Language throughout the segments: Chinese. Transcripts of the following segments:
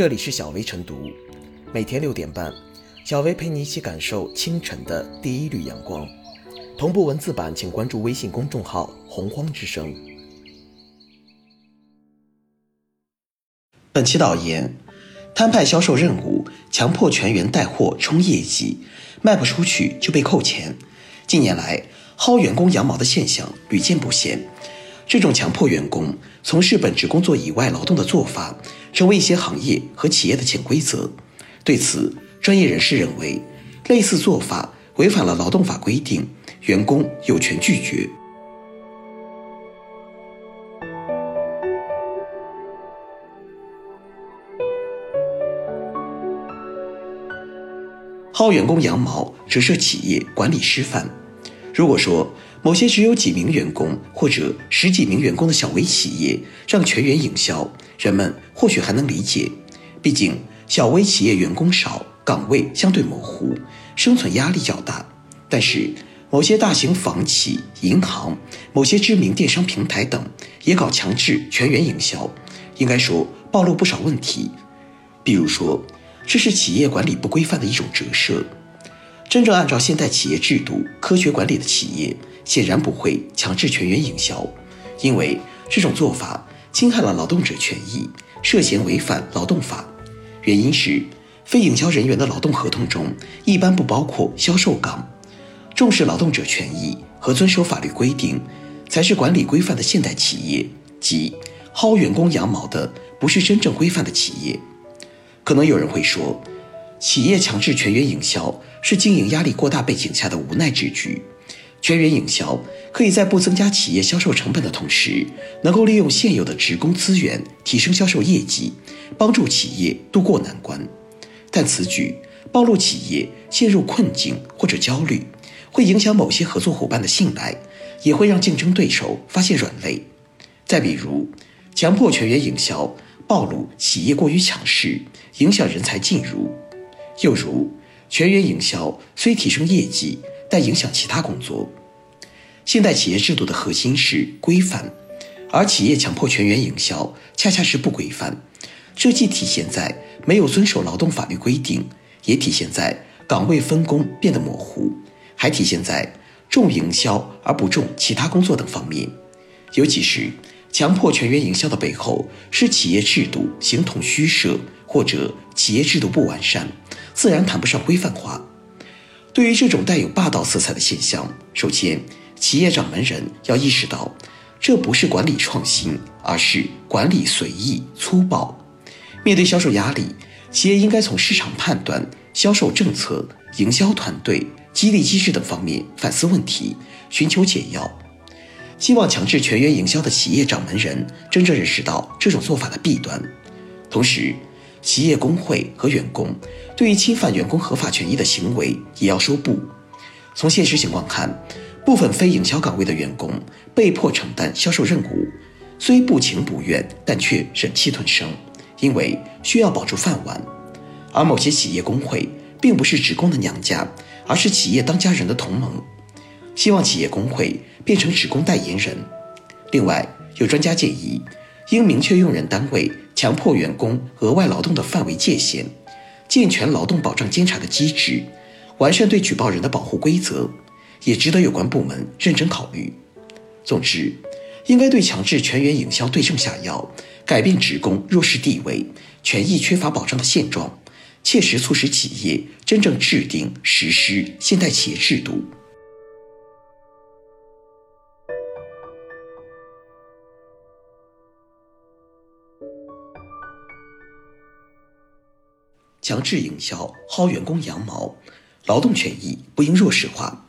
这里是小薇晨读，每天六点半，小薇陪你一起感受清晨的第一缕阳光。同步文字版，请关注微信公众号“洪荒之声”。本期导言：摊派销售任务，强迫全员带货冲业绩，卖不出去就被扣钱。近年来，薅员工羊毛的现象屡见不鲜。这种强迫员工从事本职工作以外劳动的做法，成为一些行业和企业的潜规则。对此，专业人士认为，类似做法违反了劳动法规定，员工有权拒绝。薅员工羊毛，折射企业管理失范。如果说，某些只有几名员工或者十几名员工的小微企业让全员营销，人们或许还能理解，毕竟小微企业员工少，岗位相对模糊，生存压力较大。但是某些大型房企、银行、某些知名电商平台等也搞强制全员营销，应该说暴露不少问题。比如说，这是企业管理不规范的一种折射。真正按照现代企业制度科学管理的企业。显然不会强制全员营销，因为这种做法侵害了劳动者权益，涉嫌违反劳动法。原因是，非营销人员的劳动合同中一般不包括销售岗。重视劳动者权益和遵守法律规定，才是管理规范的现代企业。即薅员工羊毛的，不是真正规范的企业。可能有人会说，企业强制全员营销是经营压力过大背景下的无奈之举。全员营销可以在不增加企业销售成本的同时，能够利用现有的职工资源提升销售业绩，帮助企业渡过难关。但此举暴露企业陷入困境或者焦虑，会影响某些合作伙伴的信赖，也会让竞争对手发现软肋。再比如，强迫全员营销，暴露企业过于强势，影响人才进入；又如，全员营销虽提升业绩。但影响其他工作。现代企业制度的核心是规范，而企业强迫全员营销，恰恰是不规范。这既体现在没有遵守劳动法律规定，也体现在岗位分工变得模糊，还体现在重营销而不重其他工作等方面。尤其是强迫全员营销的背后，是企业制度形同虚设，或者企业制度不完善，自然谈不上规范化。对于这种带有霸道色彩的现象，首先，企业掌门人要意识到，这不是管理创新，而是管理随意粗暴。面对销售压力，企业应该从市场判断、销售政策、营销团队、激励机制等方面反思问题，寻求解药。希望强制全员营销的企业掌门人真正认识到这种做法的弊端，同时。企业工会和员工对于侵犯员工合法权益的行为也要说不。从现实情况看，部分非营销岗位的员工被迫承担销售任务，虽不情不愿，但却忍气吞声，因为需要保住饭碗。而某些企业工会并不是职工的娘家，而是企业当家人的同盟。希望企业工会变成职工代言人。另外，有专家建议，应明确用人单位。强迫员工额外劳动的范围界限，健全劳动保障监察的机制，完善对举报人的保护规则，也值得有关部门认真考虑。总之，应该对强制全员营销对症下药，改变职工弱势地位、权益缺乏保障的现状，切实促使企业真正制定实施现代企业制度。强制营销薅员工羊毛，劳动权益不应弱势化。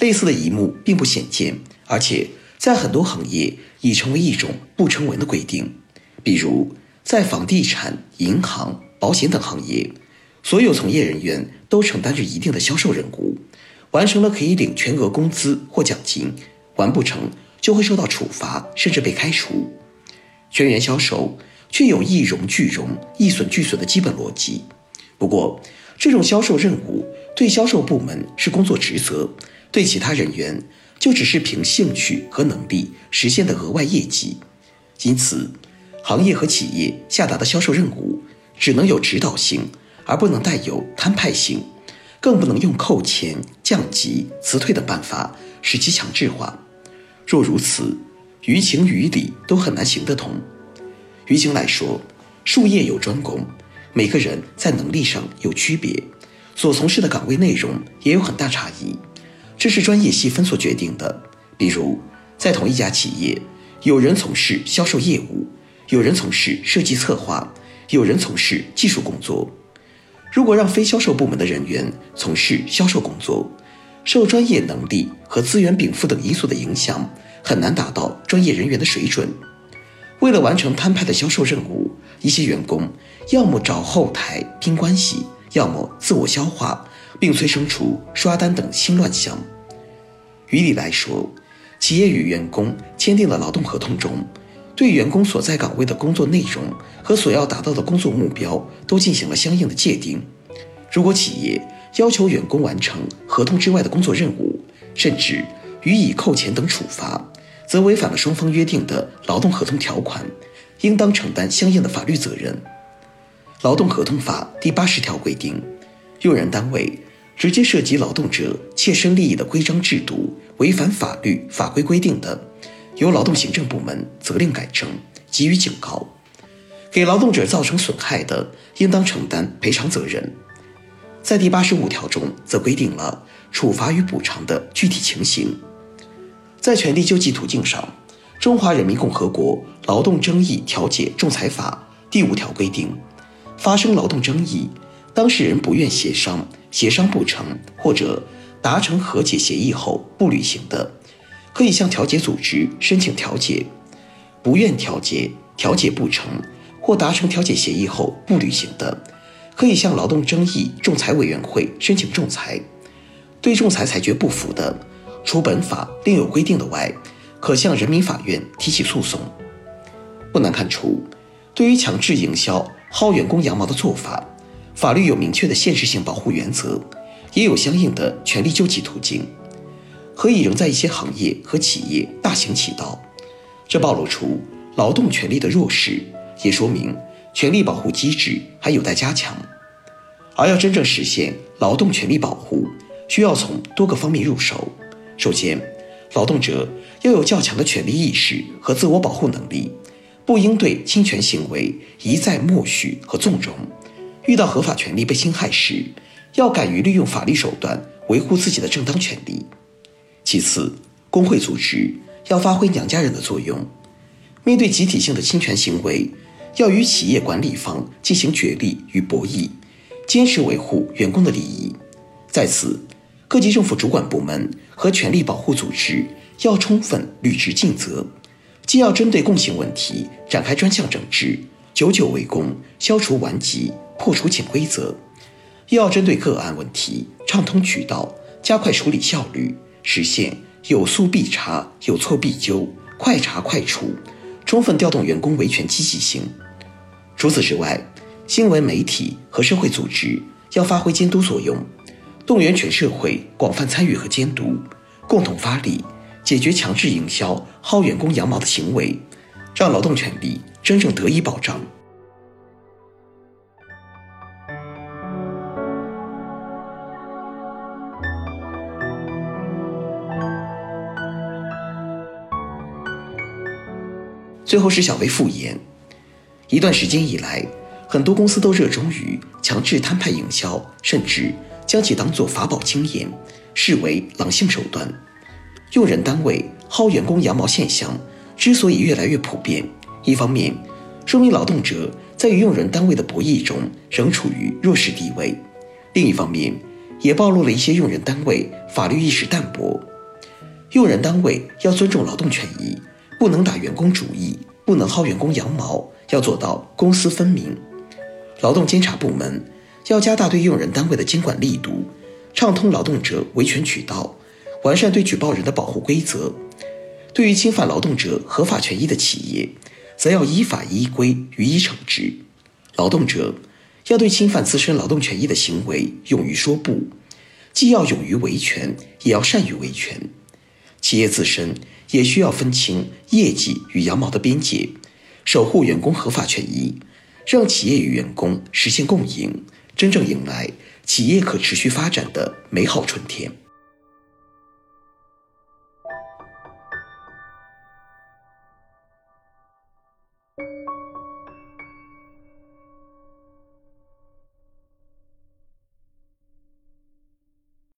类似的一幕并不鲜见，而且在很多行业已成为一种不成文的规定。比如，在房地产、银行、保险等行业，所有从业人员都承担着一定的销售任务，完成了可以领全额工资或奖金，完不成就会受到处罚，甚至被开除。全员销售。却有一荣俱荣、一损俱损的基本逻辑。不过，这种销售任务对销售部门是工作职责，对其他人员就只是凭兴趣和能力实现的额外业绩。因此，行业和企业下达的销售任务，只能有指导性，而不能带有摊派性，更不能用扣钱、降级、辞退等办法使其强制化。若如此，于情于理都很难行得通。于情来说，术业有专攻，每个人在能力上有区别，所从事的岗位内容也有很大差异，这是专业细分所决定的。比如，在同一家企业，有人从事销售业务，有人从事设计策划，有人从事技术工作。如果让非销售部门的人员从事销售工作，受专业能力和资源禀赋等因素的影响，很难达到专业人员的水准。为了完成摊派的销售任务，一些员工要么找后台拼关系，要么自我消化，并催生出刷单等新乱象。于理来说，企业与员工签订的劳动合同中，对员工所在岗位的工作内容和所要达到的工作目标都进行了相应的界定。如果企业要求员工完成合同之外的工作任务，甚至予以扣钱等处罚，则违反了双方约定的劳动合同条款，应当承担相应的法律责任。劳动合同法第八十条规定，用人单位直接涉及劳动者切身利益的规章制度违反法律法规规定的，由劳动行政部门责令改正，给予警告；给劳动者造成损害的，应当承担赔偿责任。在第八十五条中，则规定了处罚与补偿的具体情形。在权利救济途径上，《中华人民共和国劳动争议调解仲裁法》第五条规定，发生劳动争议，当事人不愿协商，协商不成，或者达成和解协议后不履行的，可以向调解组织申请调解；不愿调解，调解不成，或达成调解协议后不履行的，可以向劳动争议仲裁委员会申请仲裁。对仲裁裁决不服的，除本法另有规定的外，可向人民法院提起诉讼。不难看出，对于强制营销、薅员工羊毛的做法，法律有明确的现实性保护原则，也有相应的权利救济途径。何以仍在一些行业和企业大行其道？这暴露出劳动权利的弱势，也说明权利保护机制还有待加强。而要真正实现劳动权利保护，需要从多个方面入手。首先，劳动者要有较强的权利意识和自我保护能力，不应对侵权行为一再默许和纵容。遇到合法权利被侵害时，要敢于利用法律手段维护自己的正当权利。其次，工会组织要发挥娘家人的作用，面对集体性的侵权行为，要与企业管理方进行角力与博弈，坚持维护员工的利益。在此，各级政府主管部门和权利保护组织要充分履职尽责，既要针对共性问题展开专项整治，久久为功，消除顽疾，破除潜规则；又要针对个案问题畅通渠道，加快处理效率，实现有诉必查、有错必纠、快查快处，充分调动员工维权积极性。除此之外，新闻媒体和社会组织要发挥监督作用。动员全社会广泛参与和监督，共同发力，解决强制营销、薅员工羊毛的行为，让劳动权利真正得以保障。最后是小薇复言，一段时间以来，很多公司都热衷于强制摊派营销，甚至。将其当作法宝经验，视为狼性手段。用人单位薅员工羊毛现象之所以越来越普遍，一方面说明劳动者在与用人单位的博弈中仍处于弱势地位；另一方面，也暴露了一些用人单位法律意识淡薄。用人单位要尊重劳动权益，不能打员工主意，不能薅员工羊毛，要做到公私分明。劳动监察部门。要加大对用人单位的监管力度，畅通劳动者维权渠道，完善对举报人的保护规则。对于侵犯劳动者合法权益的企业，则要依法依规予以惩治。劳动者要对侵犯自身劳动权益的行为勇于说不，既要勇于维权，也要善于维权。企业自身也需要分清业绩与羊毛的边界，守护员工合法权益。让企业与员工实现共赢，真正迎来企业可持续发展的美好春天。